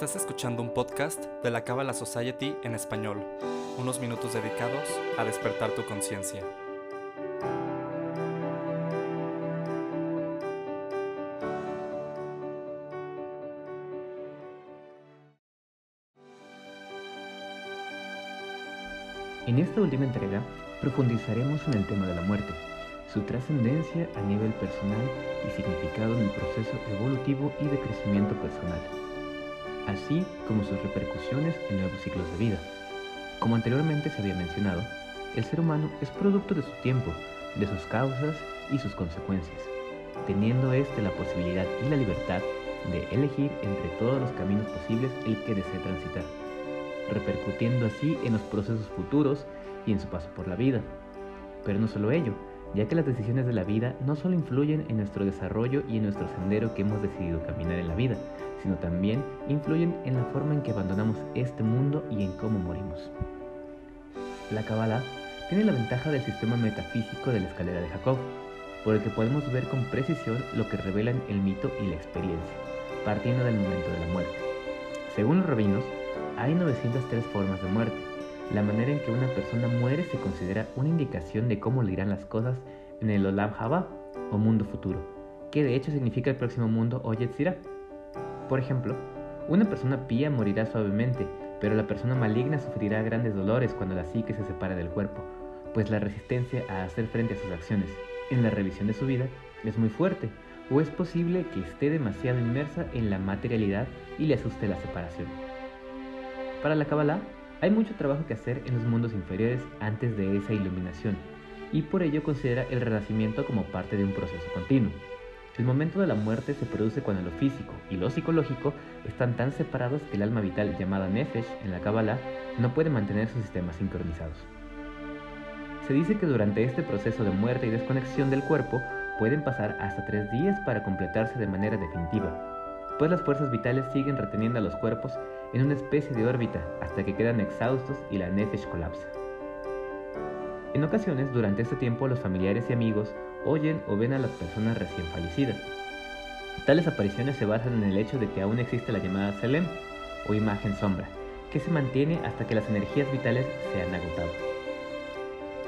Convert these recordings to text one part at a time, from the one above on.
Estás escuchando un podcast de la Cábala Society en español, unos minutos dedicados a despertar tu conciencia. En esta última entrega profundizaremos en el tema de la muerte, su trascendencia a nivel personal y significado en el proceso evolutivo y de crecimiento personal así como sus repercusiones en nuevos ciclos de vida. Como anteriormente se había mencionado, el ser humano es producto de su tiempo, de sus causas y sus consecuencias, teniendo éste la posibilidad y la libertad de elegir entre todos los caminos posibles el que desee transitar, repercutiendo así en los procesos futuros y en su paso por la vida. Pero no solo ello, ya que las decisiones de la vida no solo influyen en nuestro desarrollo y en nuestro sendero que hemos decidido caminar en la vida, sino también influyen en la forma en que abandonamos este mundo y en cómo morimos. La Kabbalah tiene la ventaja del sistema metafísico de la escalera de Jacob, por el que podemos ver con precisión lo que revelan el mito y la experiencia, partiendo del momento de la muerte. Según los rabinos, hay 903 formas de muerte, la manera en que una persona muere se considera una indicación de cómo le irán las cosas en el Olam Haba o mundo futuro, que de hecho significa el próximo mundo o Yetzirah. Por ejemplo, una persona pía morirá suavemente, pero la persona maligna sufrirá grandes dolores cuando la psique se separa del cuerpo, pues la resistencia a hacer frente a sus acciones en la revisión de su vida es muy fuerte, o es posible que esté demasiado inmersa en la materialidad y le asuste la separación. Para la Kabbalah, hay mucho trabajo que hacer en los mundos inferiores antes de esa iluminación, y por ello considera el renacimiento como parte de un proceso continuo. El momento de la muerte se produce cuando lo físico y lo psicológico están tan separados que el alma vital llamada Nefesh en la Kabbalah no puede mantener sus sistemas sincronizados. Se dice que durante este proceso de muerte y desconexión del cuerpo pueden pasar hasta tres días para completarse de manera definitiva, pues las fuerzas vitales siguen reteniendo a los cuerpos en una especie de órbita hasta que quedan exhaustos y la nefesh colapsa. En ocasiones, durante este tiempo, los familiares y amigos oyen o ven a las personas recién fallecidas. Tales apariciones se basan en el hecho de que aún existe la llamada Selem, o imagen sombra, que se mantiene hasta que las energías vitales se han agotado.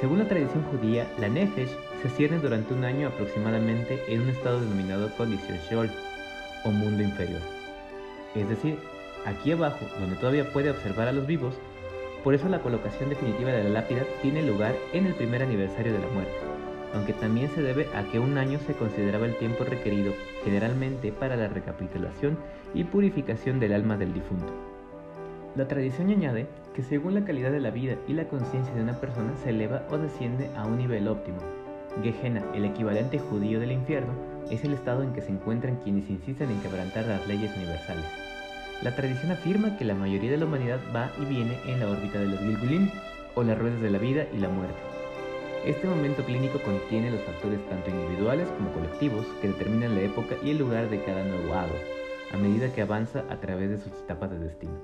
Según la tradición judía, la Nefesh se cierne durante un año aproximadamente en un estado denominado condición Sheol, o mundo inferior. Es decir, aquí abajo, donde todavía puede observar a los vivos, por eso la colocación definitiva de la lápida tiene lugar en el primer aniversario de la muerte, aunque también se debe a que un año se consideraba el tiempo requerido generalmente para la recapitulación y purificación del alma del difunto. La tradición añade que según la calidad de la vida y la conciencia de una persona se eleva o desciende a un nivel óptimo. Gehenna, el equivalente judío del infierno, es el estado en que se encuentran quienes insisten en quebrantar las leyes universales. La tradición afirma que la mayoría de la humanidad va y viene en la órbita de los Gilgulim, o las ruedas de la vida y la muerte. Este momento clínico contiene los factores tanto individuales como colectivos que determinan la época y el lugar de cada nuevo hado, a medida que avanza a través de sus etapas de destino.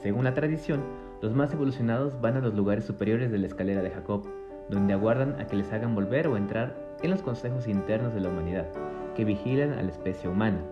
Según la tradición, los más evolucionados van a los lugares superiores de la escalera de Jacob, donde aguardan a que les hagan volver o entrar en los consejos internos de la humanidad, que vigilan a la especie humana,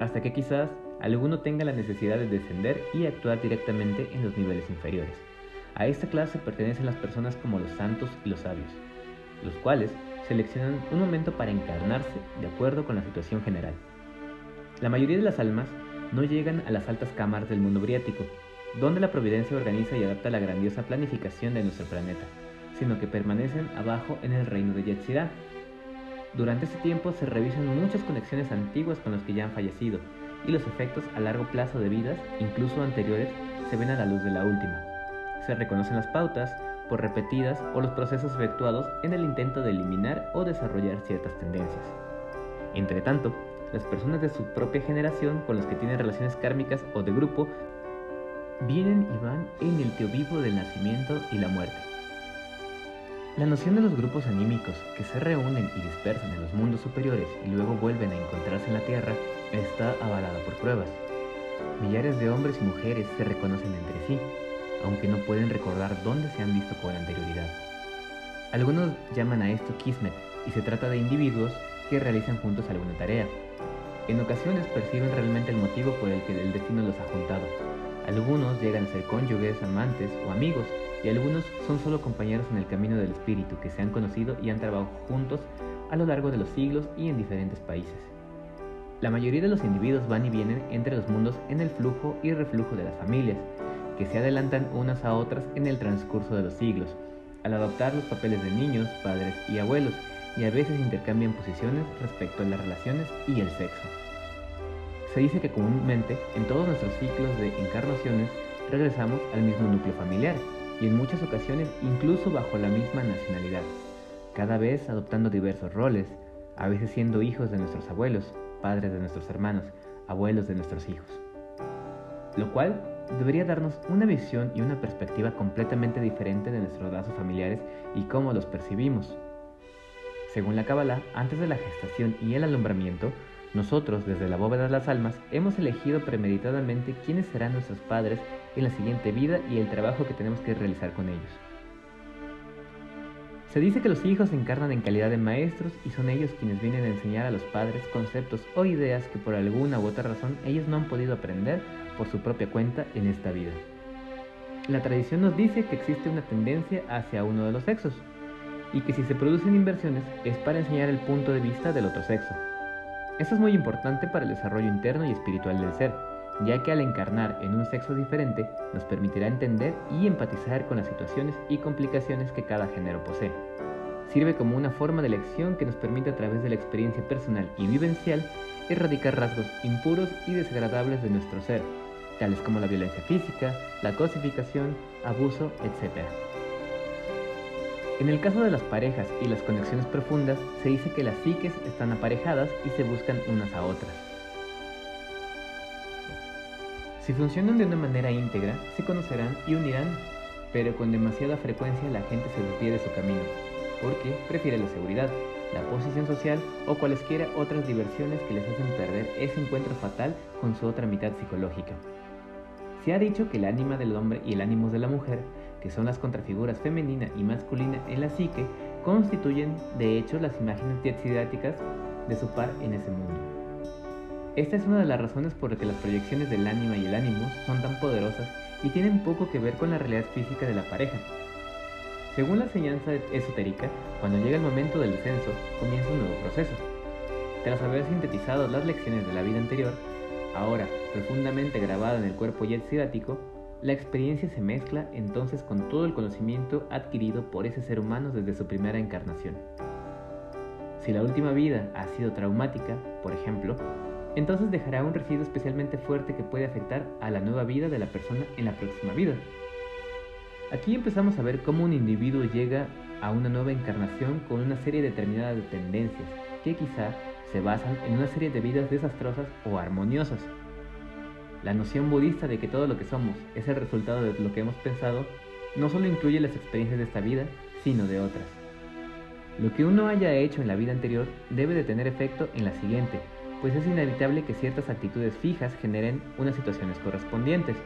hasta que quizás alguno tenga la necesidad de descender y actuar directamente en los niveles inferiores. A esta clase pertenecen las personas como los santos y los sabios, los cuales seleccionan un momento para encarnarse de acuerdo con la situación general. La mayoría de las almas no llegan a las altas cámaras del mundo briático, donde la providencia organiza y adapta la grandiosa planificación de nuestro planeta, sino que permanecen abajo en el reino de Yetzirah. Durante este tiempo se revisan muchas conexiones antiguas con los que ya han fallecido, y los efectos a largo plazo de vidas, incluso anteriores, se ven a la luz de la última. Se reconocen las pautas, por repetidas, o los procesos efectuados en el intento de eliminar o desarrollar ciertas tendencias. Entre tanto, las personas de su propia generación con los que tienen relaciones kármicas o de grupo vienen y van en el tío vivo del nacimiento y la muerte. La noción de los grupos anímicos que se reúnen y dispersan en los mundos superiores y luego vuelven a encontrarse en la Tierra está avalada por pruebas. Millares de hombres y mujeres se reconocen entre sí, aunque no pueden recordar dónde se han visto con anterioridad. Algunos llaman a esto Kismet y se trata de individuos que realizan juntos alguna tarea. En ocasiones perciben realmente el motivo por el que el destino los ha juntado. Algunos llegan a ser cónyuges, amantes o amigos, y algunos son solo compañeros en el camino del espíritu que se han conocido y han trabajado juntos a lo largo de los siglos y en diferentes países. La mayoría de los individuos van y vienen entre los mundos en el flujo y reflujo de las familias, que se adelantan unas a otras en el transcurso de los siglos, al adoptar los papeles de niños, padres y abuelos, y a veces intercambian posiciones respecto a las relaciones y el sexo. Se dice que comúnmente en todos nuestros ciclos de encarnaciones regresamos al mismo núcleo familiar y en muchas ocasiones incluso bajo la misma nacionalidad, cada vez adoptando diversos roles, a veces siendo hijos de nuestros abuelos, padres de nuestros hermanos, abuelos de nuestros hijos. Lo cual debería darnos una visión y una perspectiva completamente diferente de nuestros lazos familiares y cómo los percibimos. Según la Kabbalah, antes de la gestación y el alumbramiento, nosotros, desde la bóveda de las almas, hemos elegido premeditadamente quiénes serán nuestros padres en la siguiente vida y el trabajo que tenemos que realizar con ellos. Se dice que los hijos se encarnan en calidad de maestros y son ellos quienes vienen a enseñar a los padres conceptos o ideas que por alguna u otra razón ellos no han podido aprender por su propia cuenta en esta vida. La tradición nos dice que existe una tendencia hacia uno de los sexos y que si se producen inversiones es para enseñar el punto de vista del otro sexo. Esto es muy importante para el desarrollo interno y espiritual del ser, ya que al encarnar en un sexo diferente nos permitirá entender y empatizar con las situaciones y complicaciones que cada género posee. Sirve como una forma de elección que nos permite a través de la experiencia personal y vivencial erradicar rasgos impuros y desagradables de nuestro ser, tales como la violencia física, la cosificación, abuso, etc. En el caso de las parejas y las conexiones profundas, se dice que las psiques están aparejadas y se buscan unas a otras. Si funcionan de una manera íntegra, se conocerán y unirán, pero con demasiada frecuencia la gente se desvía de su camino, porque prefiere la seguridad, la posición social o cualesquiera otras diversiones que les hacen perder ese encuentro fatal con su otra mitad psicológica. Se ha dicho que el ánima del hombre y el ánimo de la mujer, que son las contrafiguras femenina y masculina en la psique, constituyen de hecho las imágenes didácticas de su par en ese mundo. Esta es una de las razones por las que las proyecciones del ánima y el ánimo son tan poderosas y tienen poco que ver con la realidad física de la pareja, según la enseñanza esotérica, cuando llega el momento del descenso, comienza un nuevo proceso. Tras haber sintetizado las lecciones de la vida anterior, ahora profundamente grabada en el cuerpo yetsidático, la experiencia se mezcla entonces con todo el conocimiento adquirido por ese ser humano desde su primera encarnación. Si la última vida ha sido traumática, por ejemplo, entonces dejará un residuo especialmente fuerte que puede afectar a la nueva vida de la persona en la próxima vida. Aquí empezamos a ver cómo un individuo llega a una nueva encarnación con una serie determinada de tendencias que quizá se basan en una serie de vidas desastrosas o armoniosas. La noción budista de que todo lo que somos es el resultado de lo que hemos pensado no solo incluye las experiencias de esta vida, sino de otras. Lo que uno haya hecho en la vida anterior debe de tener efecto en la siguiente, pues es inevitable que ciertas actitudes fijas generen unas situaciones correspondientes.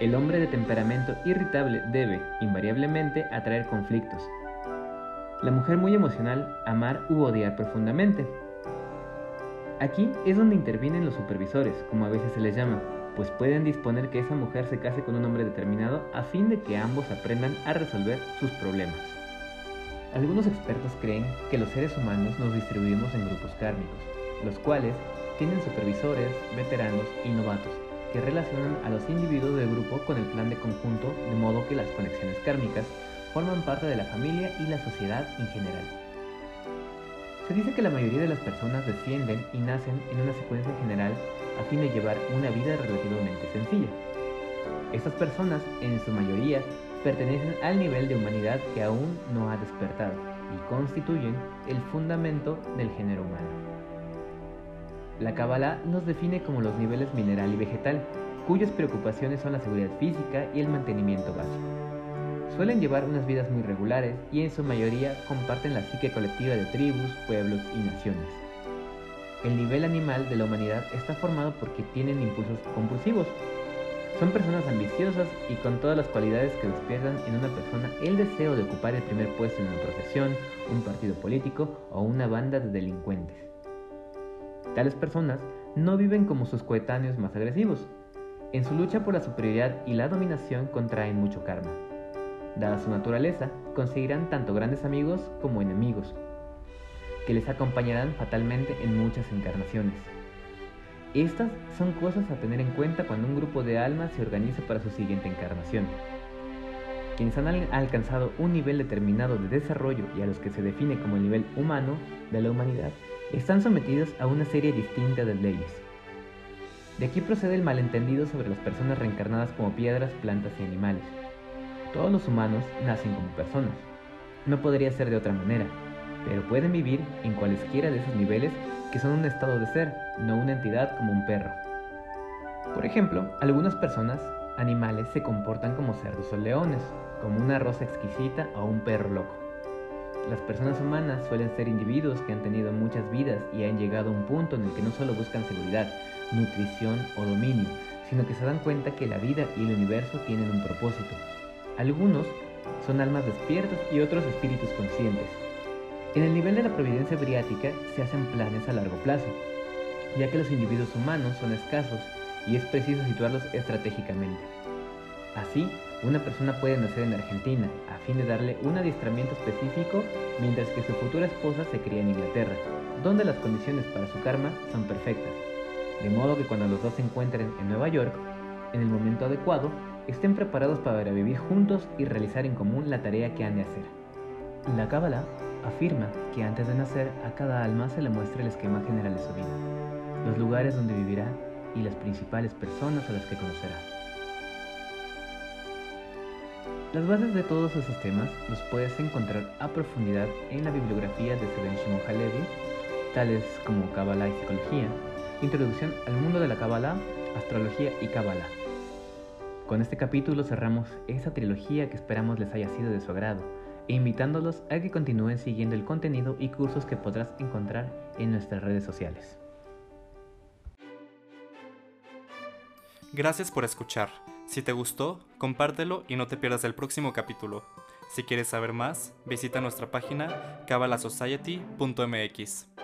El hombre de temperamento irritable debe, invariablemente, atraer conflictos. La mujer muy emocional, amar u odiar profundamente. Aquí es donde intervienen los supervisores, como a veces se les llama, pues pueden disponer que esa mujer se case con un hombre determinado a fin de que ambos aprendan a resolver sus problemas. Algunos expertos creen que los seres humanos nos distribuimos en grupos kármicos, los cuales tienen supervisores, veteranos y novatos, que relacionan a los individuos del grupo con el plan de conjunto, de modo que las conexiones kármicas forman parte de la familia y la sociedad en general. Se dice que la mayoría de las personas descienden y nacen en una secuencia general a fin de llevar una vida relativamente sencilla. Estas personas, en su mayoría, pertenecen al nivel de humanidad que aún no ha despertado y constituyen el fundamento del género humano. La Kabbalah nos define como los niveles mineral y vegetal, cuyas preocupaciones son la seguridad física y el mantenimiento básico. Suelen llevar unas vidas muy regulares y en su mayoría comparten la psique colectiva de tribus, pueblos y naciones. El nivel animal de la humanidad está formado porque tienen impulsos compulsivos. Son personas ambiciosas y con todas las cualidades que despiertan en una persona el deseo de ocupar el primer puesto en una profesión, un partido político o una banda de delincuentes. Tales personas no viven como sus coetáneos más agresivos. En su lucha por la superioridad y la dominación contraen mucho karma. Dada su naturaleza, conseguirán tanto grandes amigos como enemigos, que les acompañarán fatalmente en muchas encarnaciones. Estas son cosas a tener en cuenta cuando un grupo de almas se organiza para su siguiente encarnación. Quienes han alcanzado un nivel determinado de desarrollo y a los que se define como el nivel humano de la humanidad, están sometidos a una serie distinta de leyes. De aquí procede el malentendido sobre las personas reencarnadas como piedras, plantas y animales. Todos los humanos nacen como personas. No podría ser de otra manera, pero pueden vivir en cualesquiera de esos niveles que son un estado de ser, no una entidad como un perro. Por ejemplo, algunas personas, animales, se comportan como cerdos o leones, como una rosa exquisita o un perro loco. Las personas humanas suelen ser individuos que han tenido muchas vidas y han llegado a un punto en el que no solo buscan seguridad, nutrición o dominio, sino que se dan cuenta que la vida y el universo tienen un propósito. Algunos son almas despiertas y otros espíritus conscientes. En el nivel de la providencia briática se hacen planes a largo plazo, ya que los individuos humanos son escasos y es preciso situarlos estratégicamente. Así, una persona puede nacer en Argentina a fin de darle un adiestramiento específico, mientras que su futura esposa se cría en Inglaterra, donde las condiciones para su karma son perfectas. De modo que cuando los dos se encuentren en Nueva York, en el momento adecuado, estén preparados para vivir juntos y realizar en común la tarea que han de hacer. La Kabbalah afirma que antes de nacer a cada alma se le muestra el esquema general de su vida, los lugares donde vivirá y las principales personas a las que conocerá. Las bases de todos esos temas los puedes encontrar a profundidad en la bibliografía de Seben Shimon Halevi, tales como Kabbalah y Psicología, Introducción al mundo de la Kabbalah, Astrología y Kabbalah. Con este capítulo cerramos esa trilogía que esperamos les haya sido de su agrado, e invitándolos a que continúen siguiendo el contenido y cursos que podrás encontrar en nuestras redes sociales. Gracias por escuchar. Si te gustó, compártelo y no te pierdas el próximo capítulo. Si quieres saber más, visita nuestra página cabalasociety.mx.